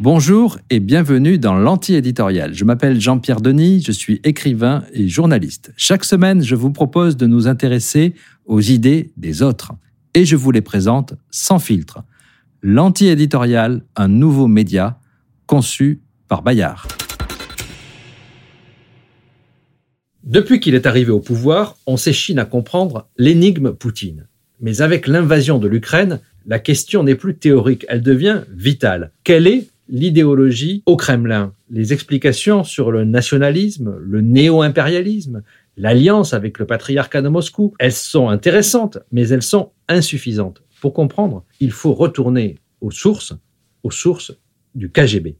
Bonjour et bienvenue dans l'anti-éditorial. Je m'appelle Jean-Pierre Denis, je suis écrivain et journaliste. Chaque semaine, je vous propose de nous intéresser aux idées des autres et je vous les présente sans filtre. L'anti-éditorial, un nouveau média conçu par Bayard. Depuis qu'il est arrivé au pouvoir, on s'échine à comprendre l'énigme Poutine. Mais avec l'invasion de l'Ukraine, la question n'est plus théorique, elle devient vitale. Quelle est l'idéologie au Kremlin, les explications sur le nationalisme, le néo-impérialisme, l'alliance avec le patriarcat de Moscou, elles sont intéressantes, mais elles sont insuffisantes. Pour comprendre, il faut retourner aux sources, aux sources du KGB.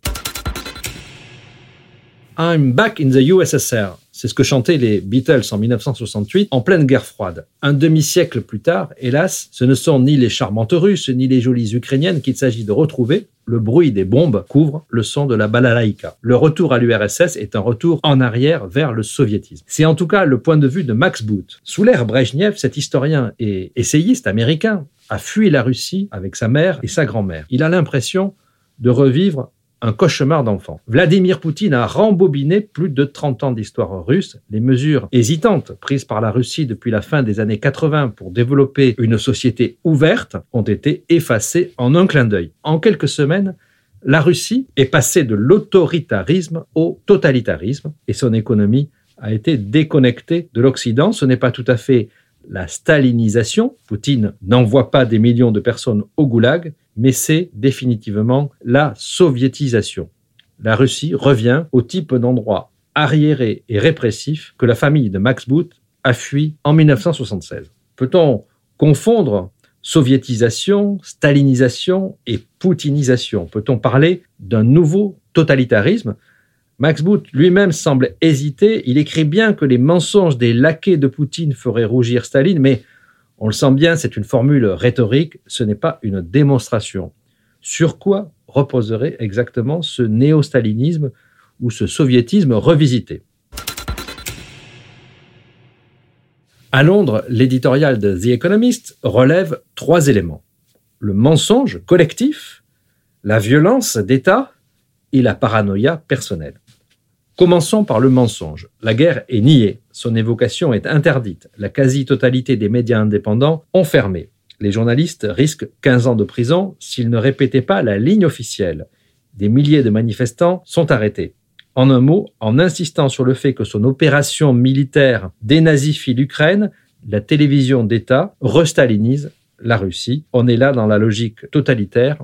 I'm back in the USSR. C'est ce que chantaient les Beatles en 1968, en pleine guerre froide. Un demi-siècle plus tard, hélas, ce ne sont ni les charmantes Russes ni les jolies Ukrainiennes qu'il s'agit de retrouver. Le bruit des bombes couvre le son de la balalaïka. Le retour à l'URSS est un retour en arrière vers le soviétisme. C'est en tout cas le point de vue de Max Boot. Sous l'ère Brezhnev, cet historien et essayiste américain a fui la Russie avec sa mère et sa grand-mère. Il a l'impression de revivre un cauchemar d'enfant. Vladimir Poutine a rembobiné plus de 30 ans d'histoire russe. Les mesures hésitantes prises par la Russie depuis la fin des années 80 pour développer une société ouverte ont été effacées en un clin d'œil. En quelques semaines, la Russie est passée de l'autoritarisme au totalitarisme et son économie a été déconnectée de l'Occident. Ce n'est pas tout à fait la stalinisation. Poutine n'envoie pas des millions de personnes au goulag, mais c'est définitivement la soviétisation. La Russie revient au type d'endroit arriéré et répressif que la famille de Max Boot a fui en 1976. Peut-on confondre soviétisation, stalinisation et poutinisation? Peut-on parler d'un nouveau totalitarisme? Max Boot lui-même semble hésiter. Il écrit bien que les mensonges des laquais de Poutine feraient rougir Staline, mais on le sent bien, c'est une formule rhétorique, ce n'est pas une démonstration. Sur quoi reposerait exactement ce néo-stalinisme ou ce soviétisme revisité? À Londres, l'éditorial de The Economist relève trois éléments. Le mensonge collectif, la violence d'État et la paranoïa personnelle. Commençons par le mensonge. La guerre est niée, son évocation est interdite, la quasi-totalité des médias indépendants ont fermé. Les journalistes risquent 15 ans de prison s'ils ne répétaient pas la ligne officielle. Des milliers de manifestants sont arrêtés. En un mot, en insistant sur le fait que son opération militaire dénazifie l'Ukraine, la télévision d'État restalinise la Russie. On est là dans la logique totalitaire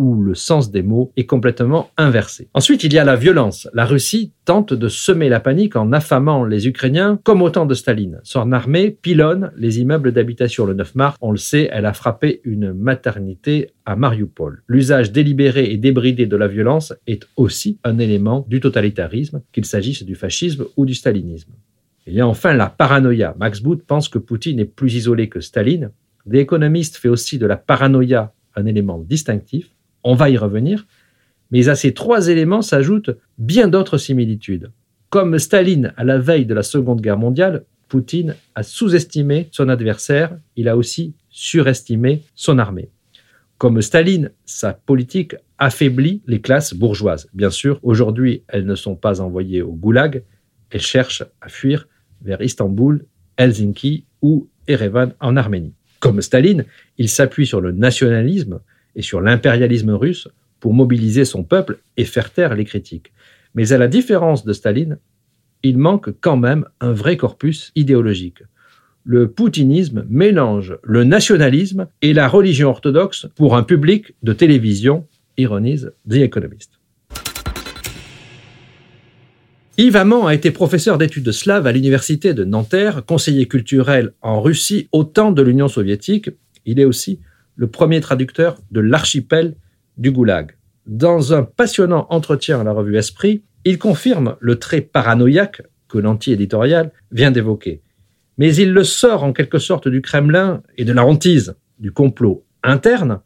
où le sens des mots est complètement inversé. Ensuite, il y a la violence. La Russie tente de semer la panique en affamant les Ukrainiens comme au temps de Staline. Son armée pilonne les immeubles d'habitation le 9 mars. On le sait, elle a frappé une maternité à Mariupol. L'usage délibéré et débridé de la violence est aussi un élément du totalitarisme, qu'il s'agisse du fascisme ou du stalinisme. Il y a enfin la paranoïa. Max Boot pense que Poutine est plus isolé que Staline. Des économistes fait aussi de la paranoïa un élément distinctif. On va y revenir. Mais à ces trois éléments s'ajoutent bien d'autres similitudes. Comme Staline à la veille de la Seconde Guerre mondiale, Poutine a sous-estimé son adversaire, il a aussi surestimé son armée. Comme Staline, sa politique affaiblit les classes bourgeoises. Bien sûr, aujourd'hui, elles ne sont pas envoyées au goulag, elles cherchent à fuir vers Istanbul, Helsinki ou Erevan en Arménie. Comme Staline, il s'appuie sur le nationalisme et sur l'impérialisme russe pour mobiliser son peuple et faire taire les critiques. Mais à la différence de Staline, il manque quand même un vrai corpus idéologique. Le poutinisme mélange le nationalisme et la religion orthodoxe pour un public de télévision, ironise The Economist. Yves Amand a été professeur d'études slaves à l'université de Nanterre, conseiller culturel en Russie au temps de l'Union soviétique. Il est aussi le premier traducteur de l'archipel du Goulag. Dans un passionnant entretien à la revue Esprit, il confirme le trait paranoïaque que l'anti-éditorial vient d'évoquer. Mais il le sort en quelque sorte du Kremlin et de la hantise, du complot interne,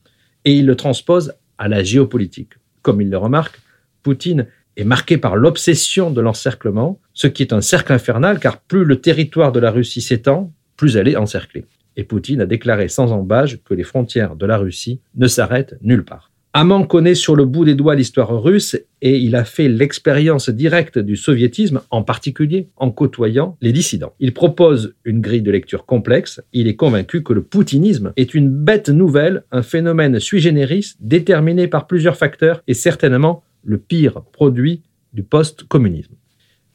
et il le transpose à la géopolitique. Comme il le remarque, Poutine est marqué par l'obsession de l'encerclement, ce qui est un cercle infernal car plus le territoire de la Russie s'étend, plus elle est encerclée. Et Poutine a déclaré sans embâge que les frontières de la Russie ne s'arrêtent nulle part. Amand connaît sur le bout des doigts l'histoire russe et il a fait l'expérience directe du soviétisme, en particulier en côtoyant les dissidents. Il propose une grille de lecture complexe. Il est convaincu que le poutinisme est une bête nouvelle, un phénomène sui generis déterminé par plusieurs facteurs et certainement le pire produit du post-communisme.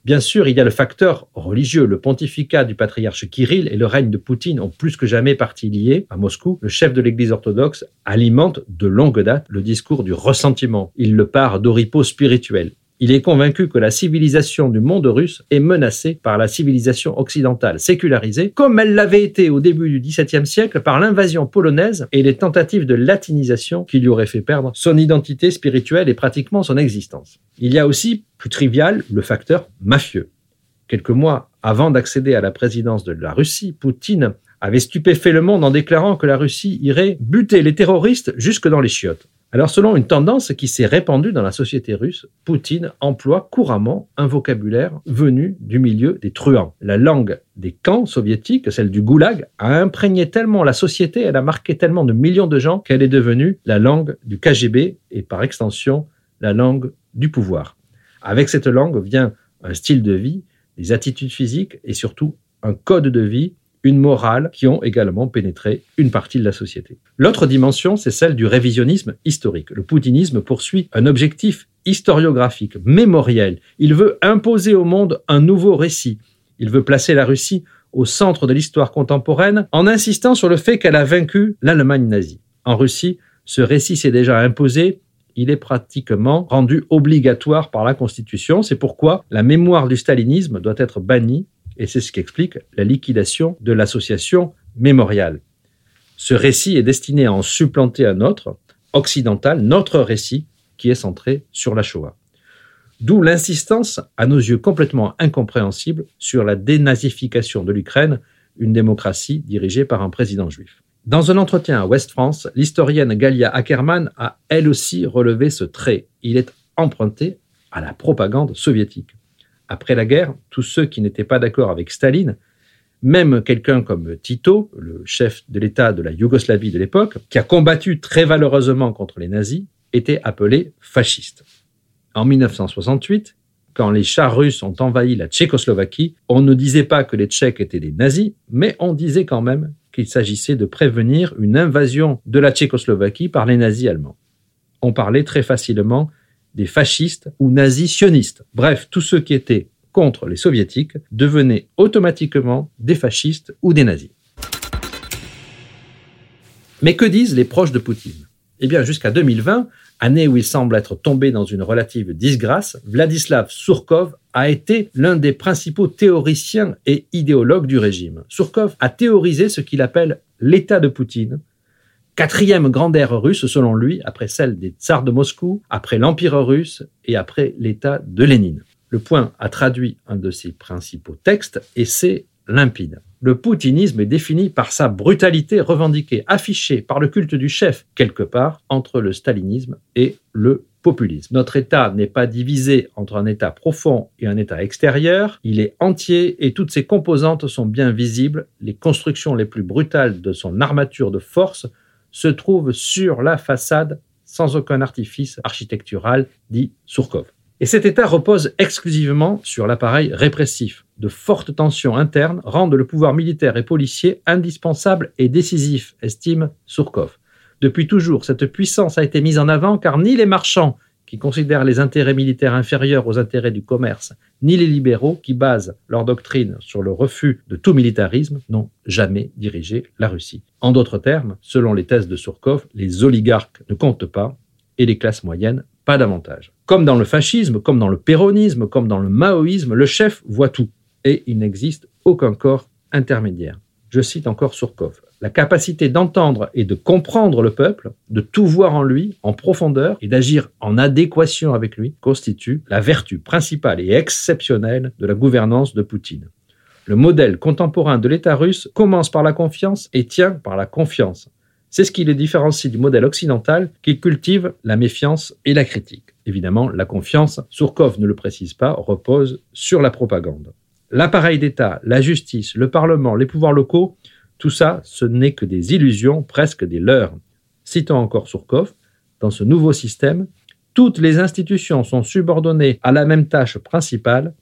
Bien sûr, il y a le facteur religieux. Le pontificat du patriarche Kirill et le règne de Poutine ont plus que jamais partie liés. À Moscou, le chef de l'Église orthodoxe alimente de longue date le discours du ressentiment. Il le part d'oripeaux spirituel. Il est convaincu que la civilisation du monde russe est menacée par la civilisation occidentale sécularisée, comme elle l'avait été au début du XVIIe siècle par l'invasion polonaise et les tentatives de latinisation qui lui auraient fait perdre son identité spirituelle et pratiquement son existence. Il y a aussi, plus trivial, le facteur mafieux. Quelques mois avant d'accéder à la présidence de la Russie, Poutine avait stupéfait le monde en déclarant que la Russie irait buter les terroristes jusque dans les chiottes. Alors selon une tendance qui s'est répandue dans la société russe, Poutine emploie couramment un vocabulaire venu du milieu des truands. La langue des camps soviétiques, celle du goulag, a imprégné tellement la société, elle a marqué tellement de millions de gens qu'elle est devenue la langue du KGB et par extension la langue du pouvoir. Avec cette langue vient un style de vie, des attitudes physiques et surtout un code de vie une morale qui ont également pénétré une partie de la société. L'autre dimension, c'est celle du révisionnisme historique. Le poutinisme poursuit un objectif historiographique, mémoriel. Il veut imposer au monde un nouveau récit. Il veut placer la Russie au centre de l'histoire contemporaine en insistant sur le fait qu'elle a vaincu l'Allemagne nazie. En Russie, ce récit s'est déjà imposé il est pratiquement rendu obligatoire par la Constitution. C'est pourquoi la mémoire du stalinisme doit être bannie et c'est ce qui explique la liquidation de l'association mémoriale. Ce récit est destiné à en supplanter un autre, occidental, notre récit, qui est centré sur la Shoah. D'où l'insistance, à nos yeux complètement incompréhensible, sur la dénazification de l'Ukraine, une démocratie dirigée par un président juif. Dans un entretien à West France, l'historienne Galia Ackerman a elle aussi relevé ce trait. Il est emprunté à la propagande soviétique. Après la guerre, tous ceux qui n'étaient pas d'accord avec Staline, même quelqu'un comme Tito, le chef de l'État de la Yougoslavie de l'époque, qui a combattu très valeureusement contre les nazis, étaient appelés fascistes. En 1968, quand les chars russes ont envahi la Tchécoslovaquie, on ne disait pas que les Tchèques étaient des nazis, mais on disait quand même qu'il s'agissait de prévenir une invasion de la Tchécoslovaquie par les nazis allemands. On parlait très facilement des fascistes ou nazis sionistes. Bref, tous ceux qui étaient contre les soviétiques devenaient automatiquement des fascistes ou des nazis. Mais que disent les proches de Poutine? Eh bien, jusqu'à 2020, année où il semble être tombé dans une relative disgrâce, Vladislav Surkov a été l'un des principaux théoriciens et idéologues du régime. Surkov a théorisé ce qu'il appelle l'état de Poutine, quatrième grande ère russe selon lui, après celle des tsars de Moscou, après l'Empire russe et après l'État de Lénine. Le point a traduit un de ses principaux textes et c'est limpide. Le poutinisme est défini par sa brutalité revendiquée, affichée par le culte du chef, quelque part entre le stalinisme et le populisme. Notre État n'est pas divisé entre un État profond et un État extérieur, il est entier et toutes ses composantes sont bien visibles. Les constructions les plus brutales de son armature de force se trouve sur la façade sans aucun artifice architectural, dit Surkov. Et cet État repose exclusivement sur l'appareil répressif. De fortes tensions internes rendent le pouvoir militaire et policier indispensable et décisif, estime Surkov. Depuis toujours, cette puissance a été mise en avant car ni les marchands qui considèrent les intérêts militaires inférieurs aux intérêts du commerce, ni les libéraux qui basent leur doctrine sur le refus de tout militarisme n'ont jamais dirigé la Russie. En d'autres termes, selon les thèses de Surkov, les oligarques ne comptent pas et les classes moyennes pas davantage. Comme dans le fascisme, comme dans le péronisme, comme dans le maoïsme, le chef voit tout et il n'existe aucun corps intermédiaire. Je cite encore Surkov la capacité d'entendre et de comprendre le peuple, de tout voir en lui en profondeur et d'agir en adéquation avec lui, constitue la vertu principale et exceptionnelle de la gouvernance de Poutine. Le modèle contemporain de l'État russe commence par la confiance et tient par la confiance. C'est ce qui le différencie du modèle occidental qui cultive la méfiance et la critique. Évidemment, la confiance, Surkov ne le précise pas, repose sur la propagande. L'appareil d'État, la justice, le Parlement, les pouvoirs locaux Tout ça, ce n'est que des illusions, presque des leurs. Citons encore Surkov, dans ce nouveau système, toutes les institutions sont subordonnées à la même tâche principale,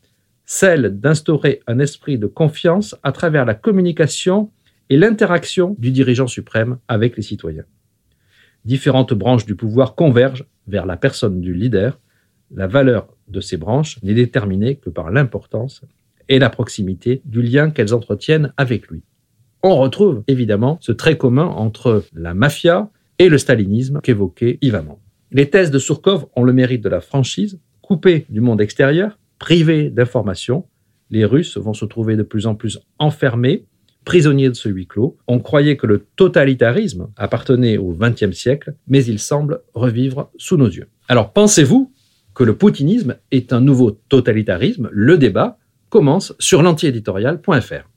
celle d'instaurer un esprit de confiance à travers la communication et l'interaction du dirigeant suprême avec les citoyens. Différentes branches du pouvoir convergent vers la personne du leader. La valeur de ces branches n'est déterminée que par l'importance et la proximité du lien qu'elles entretiennent avec lui. On retrouve évidemment ce trait commun entre la mafia et le stalinisme qu'évoquait Yvamand. Les thèses de Surkov ont le mérite de la franchise, coupées du monde extérieur, privées d'informations. Les Russes vont se trouver de plus en plus enfermés, prisonniers de ce huis clos. On croyait que le totalitarisme appartenait au XXe siècle, mais il semble revivre sous nos yeux. Alors pensez-vous que le poutinisme est un nouveau totalitarisme? Le débat commence sur l'antiéditorial.fr.